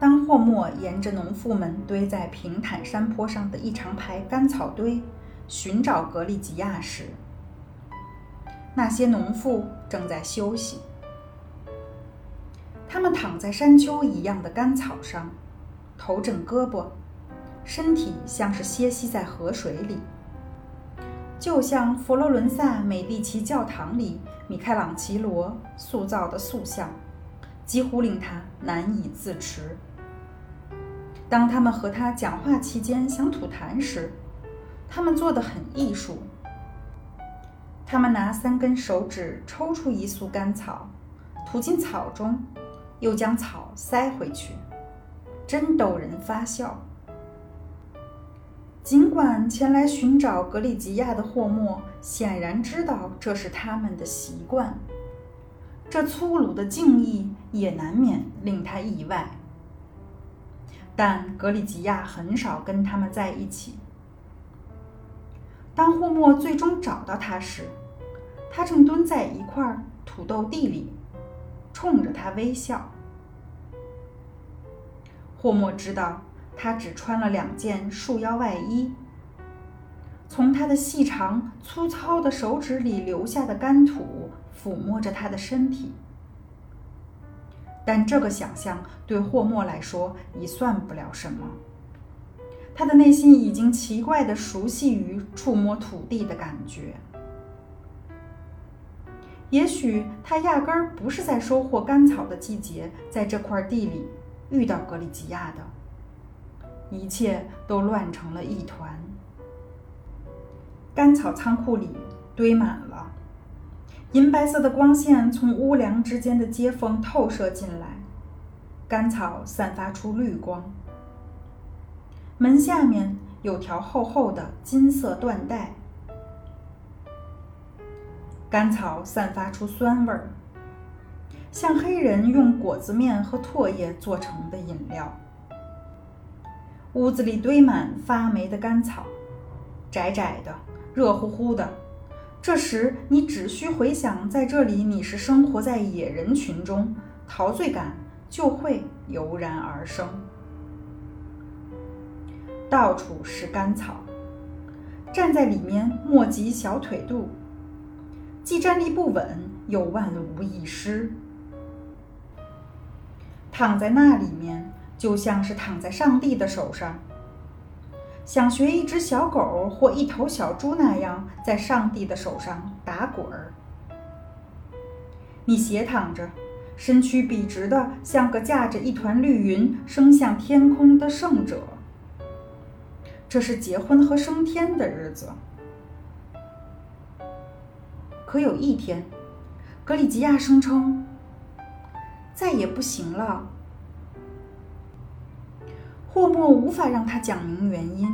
当霍莫沿着农妇们堆在平坦山坡上的一长排干草堆寻找格里吉亚时，那些农妇正在休息。他们躺在山丘一样的干草上，头枕胳膊，身体像是歇息在河水里，就像佛罗伦萨美第奇教堂里米开朗琪罗塑造的塑像，几乎令他难以自持。当他们和他讲话期间想吐痰时，他们做的很艺术。他们拿三根手指抽出一束干草，吐进草中。又将草塞回去，真逗人发笑。尽管前来寻找格里吉亚的霍莫显然知道这是他们的习惯，这粗鲁的敬意也难免令他意外。但格里吉亚很少跟他们在一起。当霍莫最终找到他时，他正蹲在一块土豆地里。冲着他微笑。霍莫知道他只穿了两件束腰外衣。从他的细长粗糙的手指里流下的干土抚摸着他的身体，但这个想象对霍莫来说已算不了什么。他的内心已经奇怪地熟悉于触摸土地的感觉。也许他压根儿不是在收获甘草的季节，在这块地里遇到格里吉亚的，一切都乱成了一团。干草仓库里堆满了，银白色的光线从屋梁之间的接缝透射进来，干草散发出绿光。门下面有条厚厚的金色缎带。干草散发出酸味儿，像黑人用果子面和唾液做成的饮料。屋子里堆满发霉的干草，窄窄的，热乎乎的。这时，你只需回想在这里你是生活在野人群中，陶醉感就会油然而生。到处是干草，站在里面莫及小腿肚。既站立不稳，又万无一失。躺在那里面，就像是躺在上帝的手上。想学一只小狗或一头小猪那样，在上帝的手上打滚儿。你斜躺着，身躯笔直的，像个驾着一团绿云升向天空的圣者。这是结婚和升天的日子。可有一天，格里吉亚声称再也不行了。霍莫无法让他讲明原因。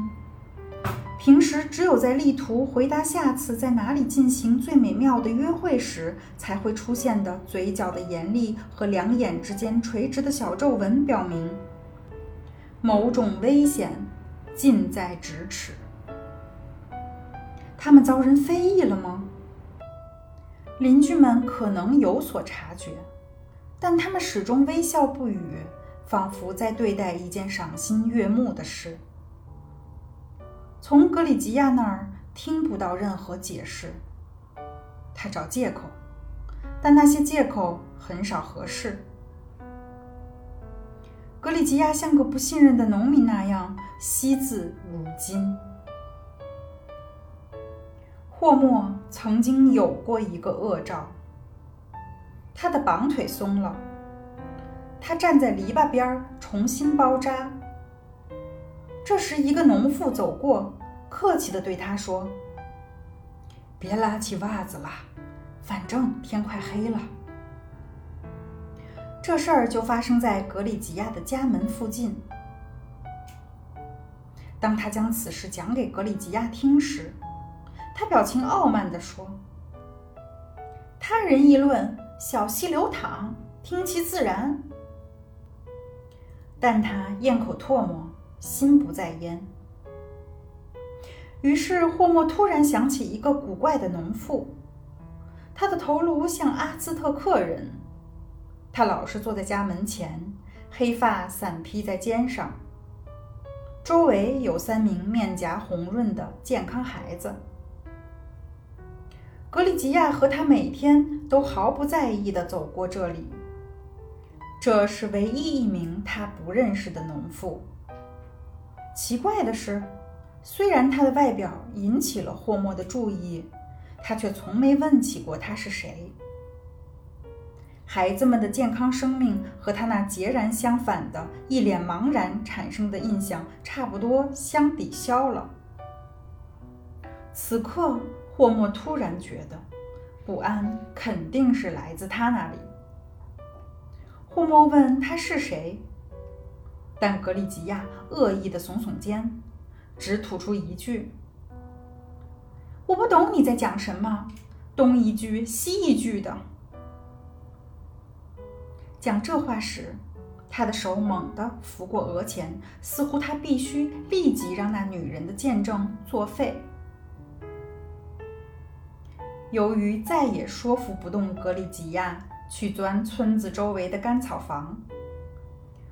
平时只有在力图回答下次在哪里进行最美妙的约会时才会出现的嘴角的严厉和两眼之间垂直的小皱纹，表明某种危险近在咫尺。他们遭人非议了吗？邻居们可能有所察觉，但他们始终微笑不语，仿佛在对待一件赏心悦目的事。从格里吉亚那儿听不到任何解释，他找借口，但那些借口很少合适。格里吉亚像个不信任的农民那样惜字如金。霍莫曾经有过一个恶兆，他的绑腿松了。他站在篱笆边重新包扎。这时，一个农妇走过，客气地对他说：“别拉起袜子了，反正天快黑了。”这事儿就发生在格里吉亚的家门附近。当他将此事讲给格里吉亚听时，他表情傲慢地说：“他人议论，小溪流淌，听其自然。”但他咽口唾沫，心不在焉。于是霍莫突然想起一个古怪的农妇，他的头颅像阿兹特克人，他老是坐在家门前，黑发散披在肩上，周围有三名面颊红润的健康孩子。格里吉亚和他每天都毫不在意地走过这里。这是唯一一名他不认识的农妇。奇怪的是，虽然他的外表引起了霍莫的注意，他却从没问起过他是谁。孩子们的健康生命和他那截然相反的一脸茫然产生的印象差不多相抵消了。此刻，霍莫突然觉得，不安肯定是来自他那里。霍莫问他是谁，但格里吉亚恶意的耸耸肩，只吐出一句：“我不懂你在讲什么，东一句西一句的。”讲这话时，他的手猛地拂过额前，似乎他必须立即让那女人的见证作废。由于再也说服不动格里吉亚。去钻村子周围的干草房。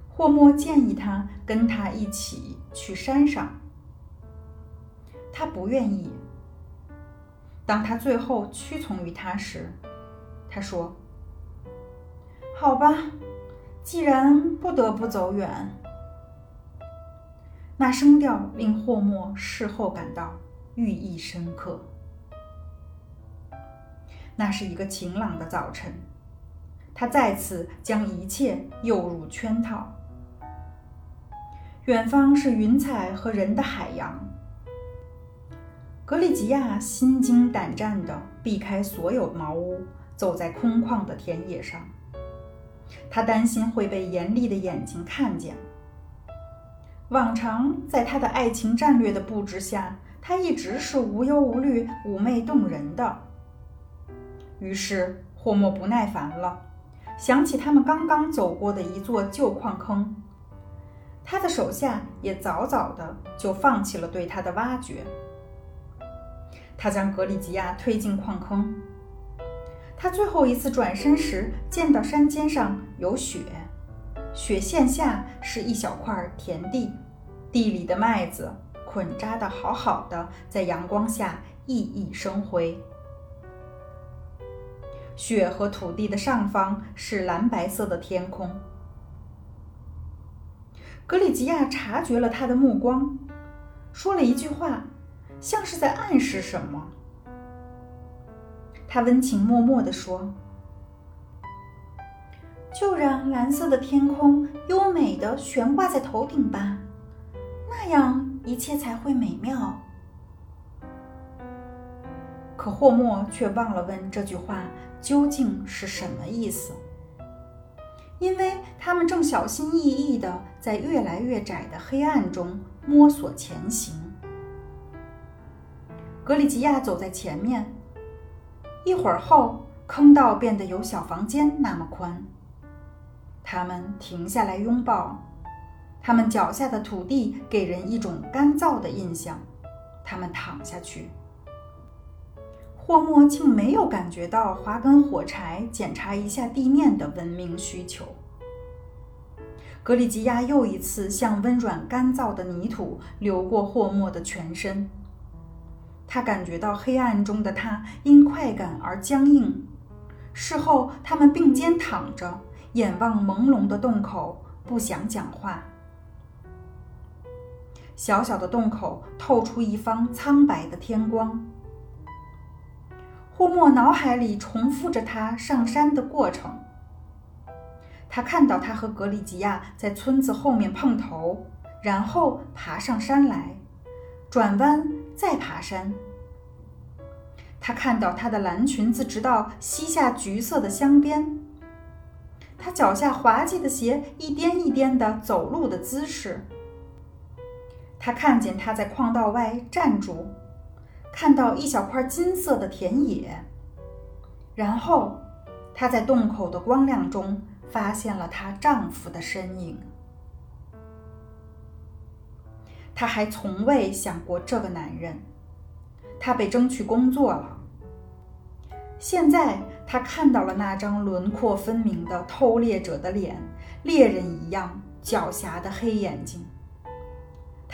霍莫建议他跟他一起去山上，他不愿意。当他最后屈从于他时，他说：“好吧，既然不得不走远。”那声调令霍莫事后感到寓意深刻。那是一个晴朗的早晨。他再次将一切诱入圈套。远方是云彩和人的海洋。格里吉亚心惊胆战地避开所有茅屋，走在空旷的田野上。他担心会被严厉的眼睛看见。往常在他的爱情战略的布置下，他一直是无忧无虑、妩媚动人的。于是霍莫不耐烦了。想起他们刚刚走过的一座旧矿坑，他的手下也早早的就放弃了对他的挖掘。他将格里吉亚推进矿坑。他最后一次转身时，见到山尖上有雪，雪线下是一小块田地，地里的麦子捆扎的好好的，在阳光下熠熠生辉。雪和土地的上方是蓝白色的天空。格里吉亚察觉了他的目光，说了一句话，像是在暗示什么。他温情脉脉地说：“就让蓝色的天空优美的悬挂在头顶吧，那样一切才会美妙。”可霍莫却忘了问这句话。究竟是什么意思？因为他们正小心翼翼地在越来越窄的黑暗中摸索前行。格里吉亚走在前面，一会儿后，坑道变得有小房间那么宽。他们停下来拥抱，他们脚下的土地给人一种干燥的印象。他们躺下去。霍莫竟没有感觉到划根火柴、检查一下地面的文明需求。格里吉亚又一次像温软干燥的泥土流过霍莫的全身，他感觉到黑暗中的他因快感而僵硬。事后，他们并肩躺着，眼望朦胧的洞口，不想讲话。小小的洞口透出一方苍白的天光。霍莫脑海里重复着他上山的过程。他看到他和格里吉亚在村子后面碰头，然后爬上山来，转弯再爬山。他看到他的蓝裙子直到膝下橘色的镶边，他脚下滑稽的鞋一颠一颠的走路的姿势。他看见他在矿道外站住。看到一小块金色的田野，然后她在洞口的光亮中发现了她丈夫的身影。她还从未想过这个男人，他被争取工作了。现在他看到了那张轮廓分明的偷猎者的脸，猎人一样狡黠的黑眼睛。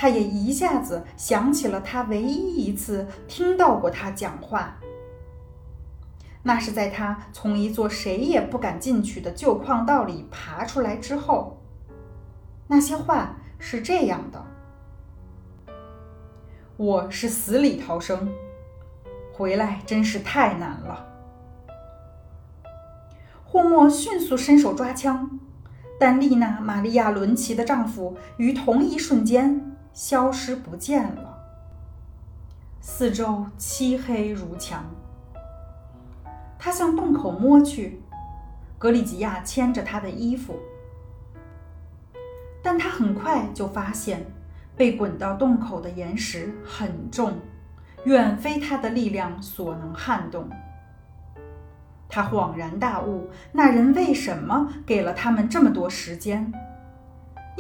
他也一下子想起了他唯一一次听到过他讲话，那是在他从一座谁也不敢进去的旧矿道里爬出来之后。那些话是这样的：“我是死里逃生，回来真是太难了。”霍莫迅速伸手抓枪，但丽娜·玛利亚·伦奇的丈夫于同一瞬间消失不见了。四周漆黑如墙。他向洞口摸去，格里吉亚牵着他的衣服，但他很快就发现，被滚到洞口的岩石很重，远非他的力量所能撼动。他恍然大悟，那人为什么给了他们这么多时间？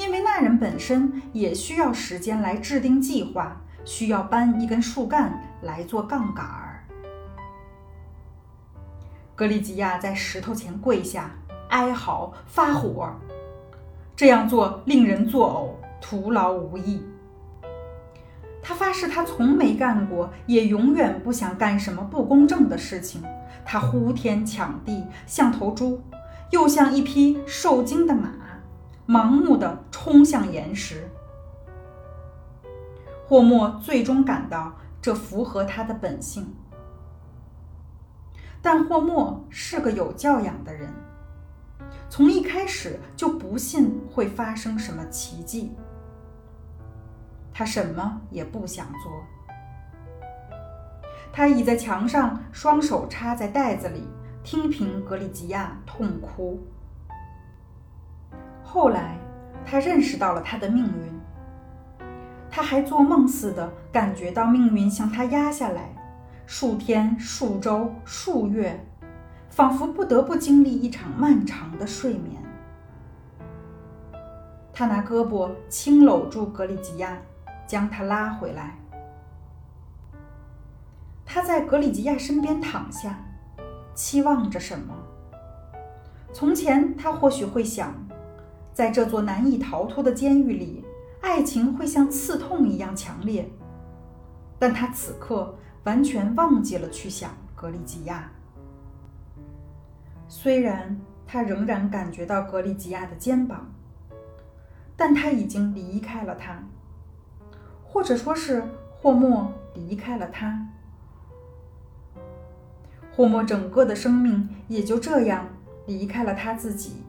因为那人本身也需要时间来制定计划，需要搬一根树干来做杠杆儿。格里吉亚在石头前跪下，哀嚎发火，这样做令人作呕，徒劳无益。他发誓，他从没干过，也永远不想干什么不公正的事情。他呼天抢地，像头猪，又像一匹受惊的马，盲目地冲向岩石。霍莫最终感到这符合他的本性，但霍莫是个有教养的人，从一开始就不信会发生什么奇迹。他什么也不想做。他倚在墙上，双手插在袋子里，听凭格里吉亚痛哭。后来，他认识到了他的命运。他还做梦似的感觉到命运向他压下来，数天、数周、数月，仿佛不得不经历一场漫长的睡眠。他拿胳膊轻搂住格里吉亚，将他拉回来。他在格里吉亚身边躺下，期望着什么？从前，他或许会想，在这座难以逃脱的监狱里，爱情会像刺痛一样强烈。但他此刻完全忘记了去想格里吉亚。虽然他仍然感觉到格里吉亚的肩膀，但他已经离开了他，或者说是霍莫离开了他。霍莫整个的生命也就这样离开了他自己。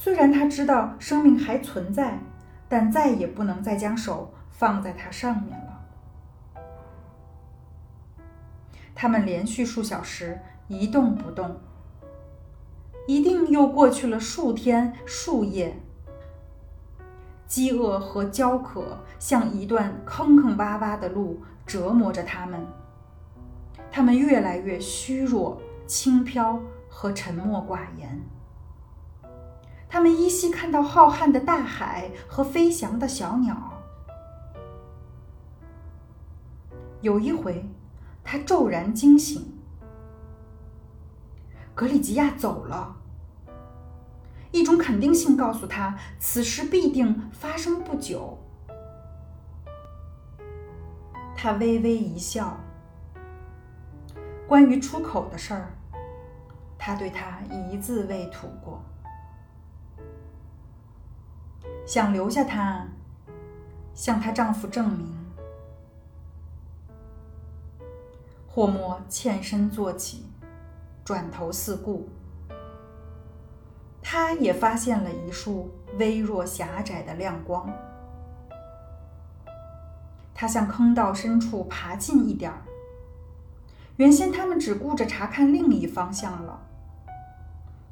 虽然他知道生命还存在，但再也不能再将手放在它上面了。他们连续数小时一动不动，一定又过去了数天数夜。饥饿和焦渴像一段坑坑洼洼的路，折磨着他们。他们越来越虚弱、轻飘和沉默寡言。他们依稀看到浩瀚的大海和飞翔的小鸟。有一回，他骤然惊醒，格里吉亚走了。一种肯定性告诉他，此事必定发生不久。他微微一笑。关于出口的事儿，他对他一字未吐过。想留下她，向她丈夫证明。霍莫欠身坐起，转头四顾，他也发现了一束微弱狭窄的亮光。他向坑道深处爬近一点儿。原先他们只顾着查看另一方向了。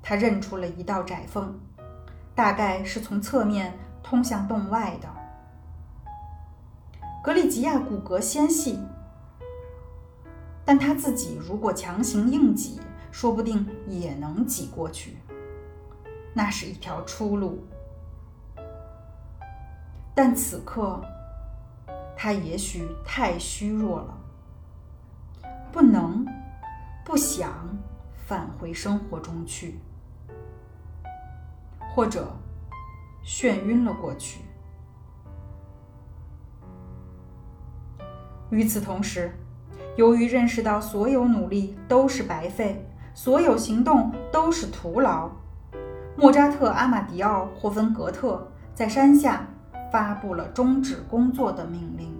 他认出了一道窄缝，大概是从侧面通向洞外的。格里吉亚骨骼纤细，但他自己如果强行硬挤，说不定也能挤过去。那是一条出路。但此刻，他也许太虚弱了。不能，不想，返回生活中去，或者眩晕了过去。与此同时，由于认识到所有努力都是白费，所有行动都是徒劳，莫扎特·阿玛迪奥·霍芬格特在山下发布了终止工作的命令。